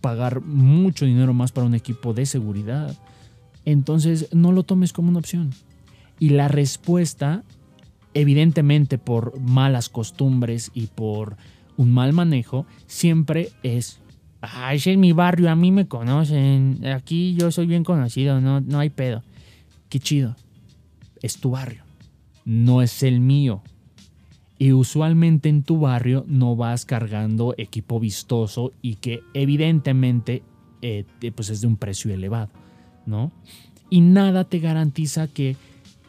pagar mucho dinero más para un equipo de seguridad, entonces no lo tomes como una opción. Y la respuesta, evidentemente por malas costumbres y por un mal manejo, siempre es, ese es mi barrio, a mí me conocen, aquí yo soy bien conocido, no, no hay pedo qué chido. Es tu barrio, no es el mío. Y usualmente en tu barrio no vas cargando equipo vistoso y que evidentemente eh, pues es de un precio elevado, ¿no? Y nada te garantiza que,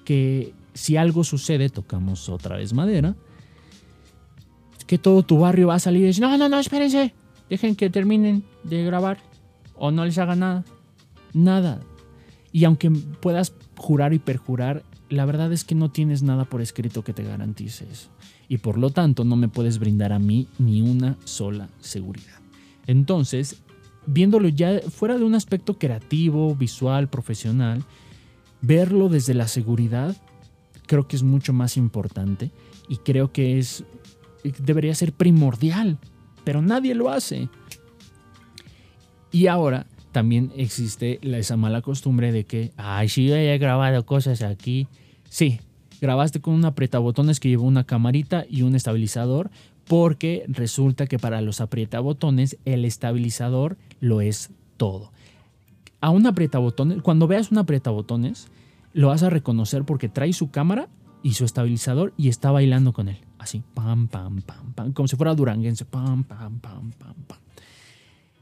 que si algo sucede, tocamos otra vez madera, que todo tu barrio va a salir y decir, no, no, no, espérense, dejen que terminen de grabar o no les haga nada. Nada. Y aunque puedas jurar y perjurar, la verdad es que no tienes nada por escrito que te garantice eso. Y por lo tanto no me puedes brindar a mí ni una sola seguridad. Entonces, viéndolo ya fuera de un aspecto creativo, visual, profesional, verlo desde la seguridad creo que es mucho más importante y creo que es debería ser primordial, pero nadie lo hace. Y ahora también existe esa mala costumbre de que, ay, sí, yo he grabado cosas aquí. Sí, grabaste con un aprietabotones que llevó una camarita y un estabilizador, porque resulta que para los aprietabotones el estabilizador lo es todo. A un aprietabotones, cuando veas un aprietabotones, lo vas a reconocer porque trae su cámara y su estabilizador y está bailando con él. Así, pam, pam, pam, pam, como si fuera duranguense, pam, pam, pam, pam, pam.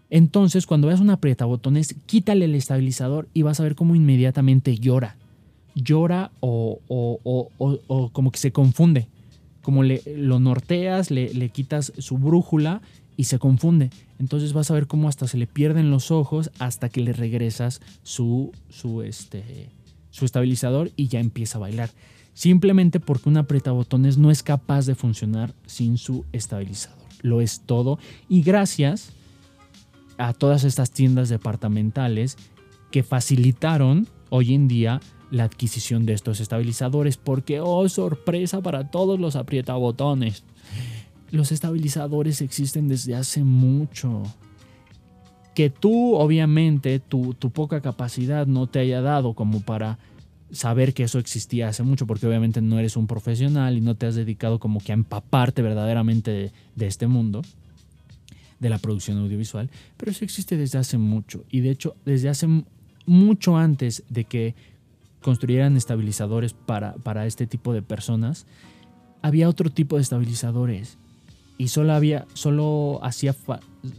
Entonces, cuando veas un aprietabotones, quítale el estabilizador y vas a ver cómo inmediatamente llora. Llora o, como que se confunde. Como le, lo norteas, le, le, quitas su brújula y se confunde. Entonces vas a ver cómo hasta se le pierden los ojos hasta que le regresas su, su, este, su estabilizador y ya empieza a bailar. Simplemente porque un aprietabotones no es capaz de funcionar sin su estabilizador. Lo es todo. Y gracias a todas estas tiendas departamentales que facilitaron hoy en día la adquisición de estos estabilizadores porque, oh sorpresa para todos los aprietabotones. Los estabilizadores existen desde hace mucho. Que tú, obviamente, tu, tu poca capacidad no te haya dado como para saber que eso existía hace mucho, porque obviamente no eres un profesional y no te has dedicado como que a empaparte verdaderamente de este mundo de la producción audiovisual, pero eso existe desde hace mucho y de hecho desde hace mucho antes de que construyeran estabilizadores para, para este tipo de personas, había otro tipo de estabilizadores y solo, había, solo, hacía,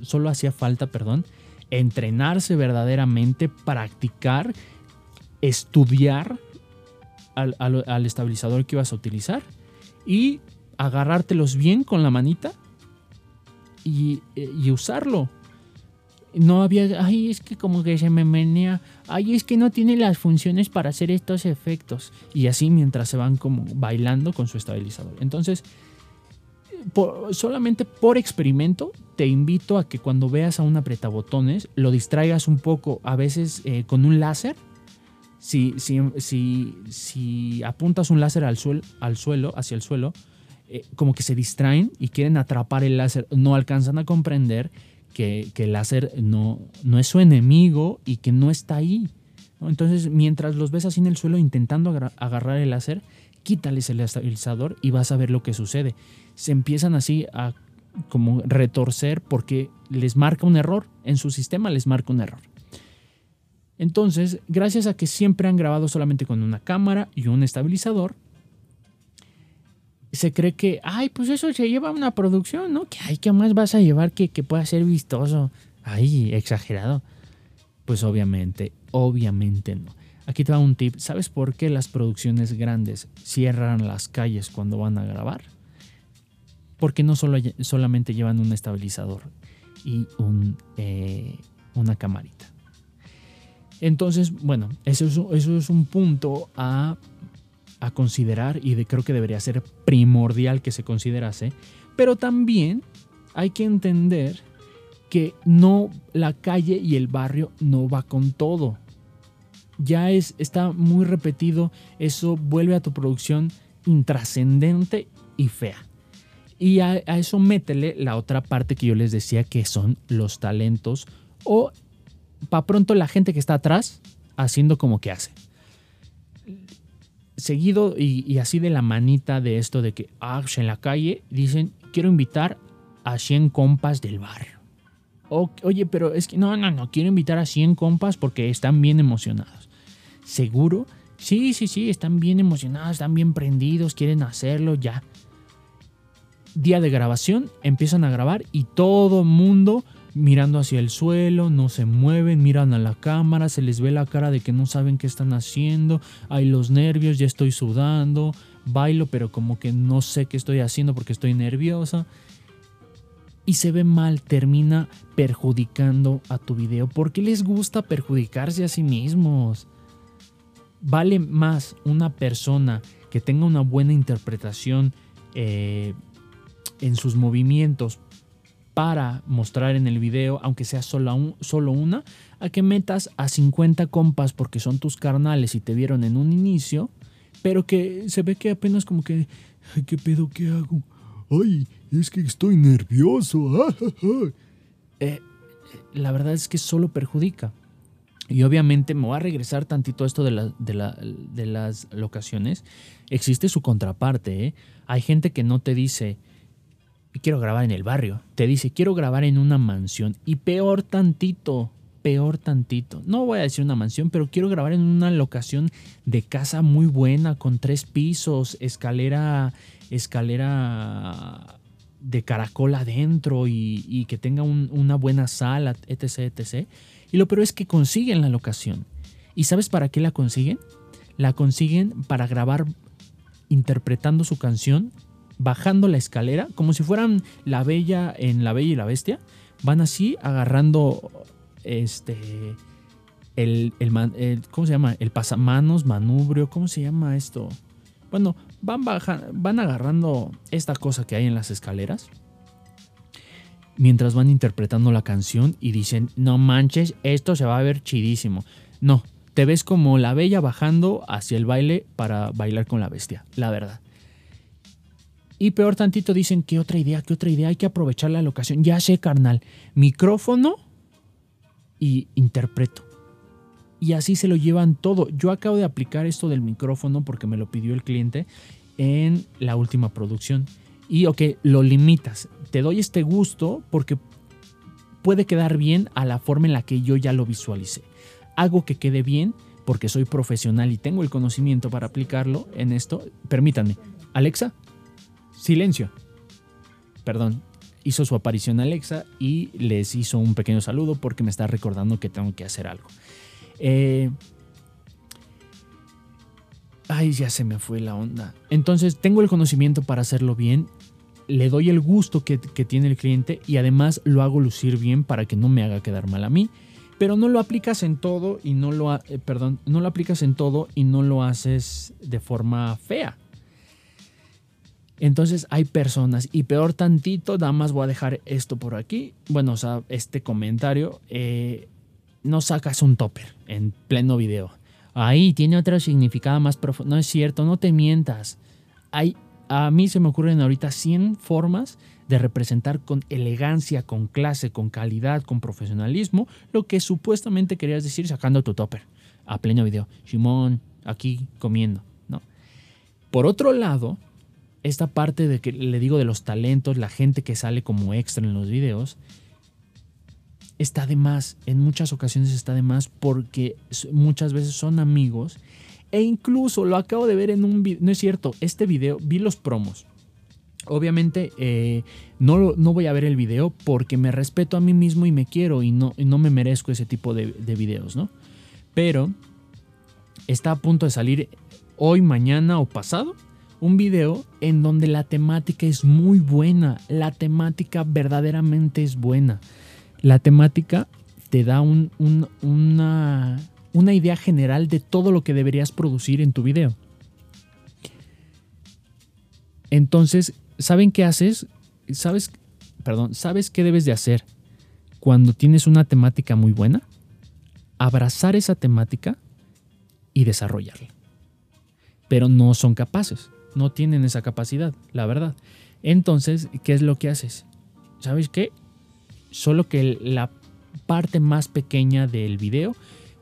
solo hacía falta perdón, entrenarse verdaderamente, practicar, estudiar al, al estabilizador que ibas a utilizar y agarrártelos bien con la manita y, usarlo. No había, ay, es que como que se me menea, ay, es que no tiene las funciones para hacer estos efectos. Y así mientras se van como bailando con su estabilizador. Entonces, solamente por experimento, te invito a que cuando veas a un apretabotones, lo distraigas un poco, a veces eh, con un láser. Si, si, si, si apuntas un láser al, suelo, al suelo, hacia el suelo, eh, como que se distraen y quieren atrapar el láser, no alcanzan a comprender que, el láser no, no es su enemigo y que no está ahí. Entonces, mientras los ves así en el suelo intentando agarrar el láser, quítales el estabilizador y vas a ver lo que sucede. Se empiezan así a como retorcer porque les marca un error, en su sistema les marca un error. Entonces, gracias a que siempre han grabado solamente con una cámara y un estabilizador, se cree que, ay, pues eso se lleva a una producción, ¿no? Que, ay, ¿qué más vas a llevar que, que pueda ser vistoso? Ay, exagerado. Pues obviamente, obviamente no. Aquí te va un tip. ¿Sabes por qué las producciones grandes cierran las calles cuando van a grabar? Porque no solo, solamente llevan un estabilizador y un, eh, una camarita. Entonces, bueno, eso es, eso es un punto a a considerar y de, creo que debería ser primordial que se considerase, pero también hay que entender que no la calle y el barrio no va con todo. Ya es está muy repetido, eso vuelve a tu producción intrascendente y fea. Y a, a, eso métele la otra parte que yo les decía que son los talentos o para pronto la gente que está atrás haciendo como que hace seguido y, así de la manita de esto de que ah, en la calle dicen quiero invitar a 100 compas del barrio. oye, pero es que no, no, no, quiero invitar a 100 compas porque están bien emocionados. ¿Seguro? Sí, sí, sí, están bien emocionados, están bien prendidos, quieren hacerlo ya. Día de grabación, empiezan a grabar y todo mundo mirando hacia el suelo, no se mueven, miran a la cámara, se les ve la cara de que no saben qué están haciendo, hay los nervios, ya estoy sudando, bailo pero como que no sé qué estoy haciendo porque estoy nerviosa. Y se ve mal, termina perjudicando a tu video. porque les gusta perjudicarse a sí mismos? Vale más una persona que tenga una buena interpretación eh, en sus movimientos para mostrar en el video, aunque sea solo, solo una, a que metas a 50 compas porque son tus carnales y te vieron en un inicio, pero que se ve que apenas como que, ay, ¿qué pedo qué hago? Ay, es que estoy nervioso. Eh, la verdad es que solo perjudica. Y obviamente me voy a regresar tantito a esto de, de las locaciones. Existe su contraparte. ¿eh? Hay gente que no te dice, quiero grabar en el barrio. Te dice, quiero grabar en una mansión. Y peor tantito, peor tantito. No voy a decir una mansión, pero quiero grabar en una locación de casa muy buena, con tres pisos, escalera, escalera de caracol adentro y, que tenga una buena sala, etc, etc. Y lo peor es que consiguen la locación. ¿Y sabes para qué la consiguen? La consiguen para grabar interpretando su canción bajando la escalera, como si fueran la bella en La Bella y la Bestia. Van así agarrando este. El, el, ¿Cómo se llama? El pasamanos, manubrio, ¿cómo se llama esto? Bueno, van, van agarrando esta cosa que hay en las escaleras mientras van interpretando la canción y dicen, no manches, esto se va a ver chidísimo. No, te ves como la bella bajando hacia el baile para bailar con la bestia, la verdad. Y peor tantito dicen, ¿qué otra idea? ¿Qué otra idea? Hay que aprovechar la locación. Ya sé, carnal. Micrófono y interpreto. Y así se lo llevan todo. Yo acabo de aplicar esto del micrófono porque me lo pidió el cliente en la última producción. Y ok, lo limitas. Te doy este gusto porque puede quedar bien a la forma en la que yo ya lo visualicé. Hago que quede bien porque soy profesional y tengo el conocimiento para aplicarlo en esto. Permítanme. Alexa, Silencio. Perdón. Hizo su aparición Alexa y les hizo un pequeño saludo porque me está recordando que tengo que hacer algo. Eh, ay, ya se me fue la onda. Entonces tengo el conocimiento para hacerlo bien. Le doy el gusto que, tiene el cliente y además lo hago lucir bien para que no me haga quedar mal a mí pero no lo aplicas en todo y no lo, eh, perdón, no lo aplicas en todo y no lo haces de forma fea. Entonces hay personas, y peor tantito, nada más voy a dejar esto por aquí. Bueno, o sea, este comentario, eh, no sacas un topper en pleno video. Ahí tiene otro significado más profundo. No es cierto, no te mientas. Hay, a mí se me ocurren ahorita 100 formas de representar con elegancia, con clase, con calidad, con profesionalismo, lo que supuestamente querías decir sacando tu topper a pleno video. Simón, aquí comiendo. Por otro lado, esta parte de que le digo de los talentos, la gente que sale como extra en los videos, está de más, en muchas ocasiones está de más porque muchas veces son amigos e incluso lo acabo de ver en un video, no es cierto, este video, vi los promos. Obviamente eh, no, no, voy a ver el video porque me respeto a mí mismo y me quiero y no, no me merezco ese tipo de, de videos, ¿no? Pero está a punto de salir hoy, mañana o pasado un video en donde la temática es muy buena, la temática verdaderamente es buena la temática te da una, una idea general de todo lo que deberías producir en tu video. Entonces, ¿saben qué haces? ¿Sabes, perdón, ¿sabes qué debes de hacer cuando tienes una temática muy buena? Abrazar esa temática y desarrollarla. Pero no son capaces, no tienen esa capacidad, la verdad. Entonces, ¿qué es lo que haces? ¿Sabes qué? solo que la parte más pequeña del video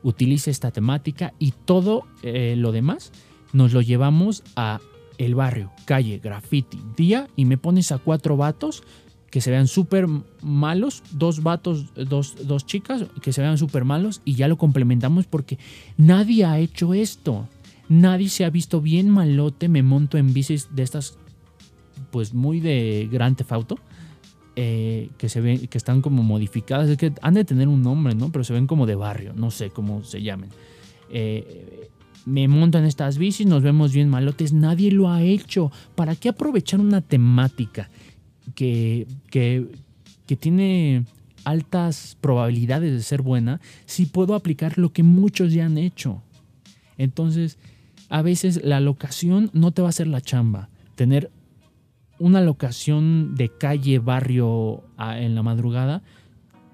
utilice esta temática y todo eh, lo demás nos lo llevamos a el barrio, calle, graffiti, día y me pones a cuatro vatos que se vean súper malos, dos vatos, dos, dos chicas que se vean súper malos y ya lo complementamos porque nadie ha hecho esto. Nadie se ha visto bien malote, me monto en bicis de estas, pues muy de gran tefauto eh, que se ven, que están como modificadas, es que han de tener un nombre, ¿no? Pero se ven como de barrio, no sé cómo se llamen. Eh, me montan estas bicis, nos vemos bien malotes, nadie lo ha hecho. ¿Para qué aprovechar una temática que, que tiene altas probabilidades de ser buena si puedo aplicar lo que muchos ya han hecho? Entonces, a veces la locación no te va a hacer la chamba. Tener una locación de calle, barrio en la madrugada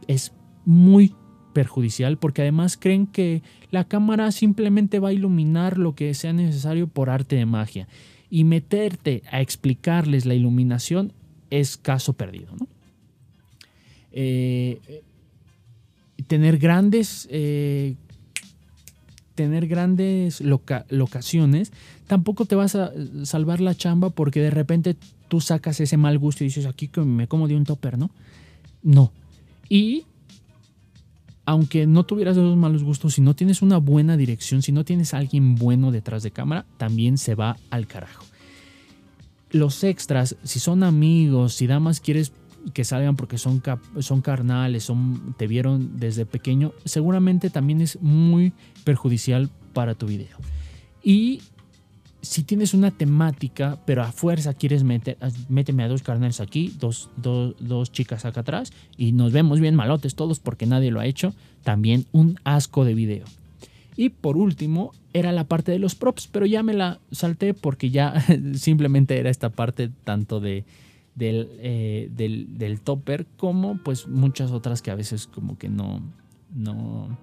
es muy perjudicial porque además creen que la cámara simplemente va a iluminar lo que sea necesario por arte de magia y meterte a explicarles la iluminación es caso perdido. Eh, tener grandes eh, tener grandes locaciones tampoco te vas a salvar la chamba porque de repente tú sacas ese mal gusto y dices, aquí me como de un topper, ¿no? No. Y aunque no tuvieras esos malos gustos, si no tienes una buena dirección, si no tienes a alguien bueno detrás de cámara, también se va al carajo. Los extras, si son amigos, si damas quieres que salgan porque son, son carnales, son, te vieron desde pequeño, seguramente también es muy perjudicial para tu video. Y si tienes una temática, pero a fuerza quieres meter, méteme a dos carnales aquí, dos, dos, chicas acá atrás, y nos vemos bien malotes todos porque nadie lo ha hecho, también un asco de video. Y por último, era la parte de los props, pero ya me la salté porque ya simplemente era esta parte tanto de, del, eh, del, del, topper como pues muchas otras que a veces como que no, no,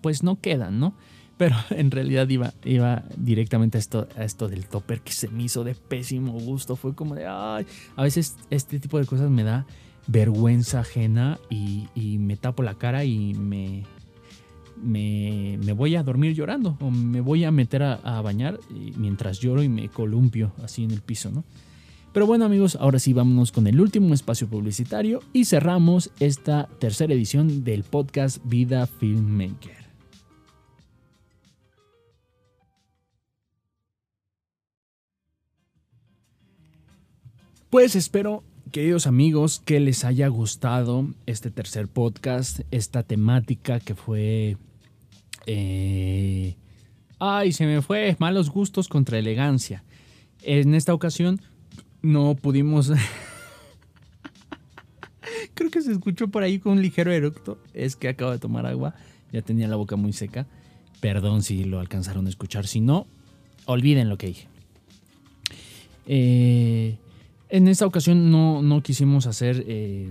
pues no quedan, ¿no? Pero en realidad iba, iba directamente a esto, a esto del topper que se me hizo de pésimo gusto. Fue como de, ay, a veces este tipo de cosas me da vergüenza ajena y, me tapo la cara y me, me, voy a dormir llorando o me voy a meter a, bañar mientras lloro y me columpio así en el piso, ¿no? Pero bueno amigos, ahora sí vámonos con el último espacio publicitario y cerramos esta tercera edición del podcast Vida Filmmaker. Pues espero, queridos amigos, que les haya gustado este tercer podcast, esta temática que fue... Eh, ay, se me fue, malos gustos contra elegancia. En esta ocasión no pudimos... Creo que se escuchó por ahí con un ligero eructo. Es que acabo de tomar agua. Ya tenía la boca muy seca. Perdón si lo alcanzaron a escuchar. Si no, olviden lo que dije. Eh, en esta ocasión no, quisimos hacer eh,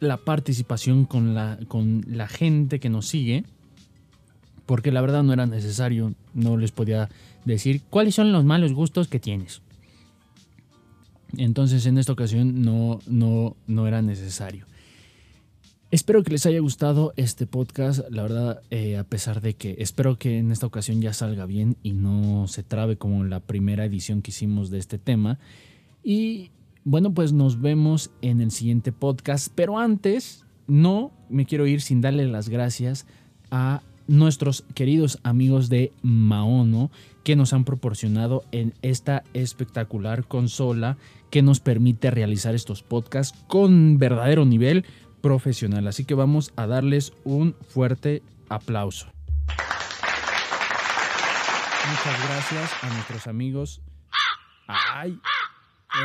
la participación con la, con la gente que nos sigue, porque la verdad no era necesario, no les podía decir cuáles son los malos gustos que tienes. Entonces en esta ocasión no, no, no era necesario. Espero que les haya gustado este podcast. La verdad, eh, a pesar de que espero que en esta ocasión ya salga bien y no se trabe como la primera edición que hicimos de este tema. Y bueno, pues nos vemos en el siguiente podcast. Pero antes, no me quiero ir sin darle las gracias a nuestros queridos amigos de Maono que nos han proporcionado en esta espectacular consola que nos permite realizar estos podcasts con verdadero nivel profesional. Así que vamos a darles un fuerte aplauso. Muchas gracias a nuestros amigos. Ay,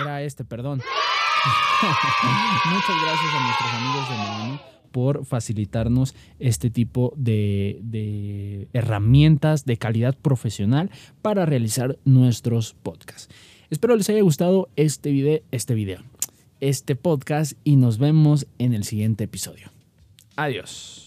era este, perdón. Muchas gracias a nuestros amigos de Maono por facilitarnos este tipo de, de, herramientas de calidad profesional para realizar nuestros podcasts. Espero les haya gustado este video, este video, este podcast y nos vemos en el siguiente episodio. Adiós.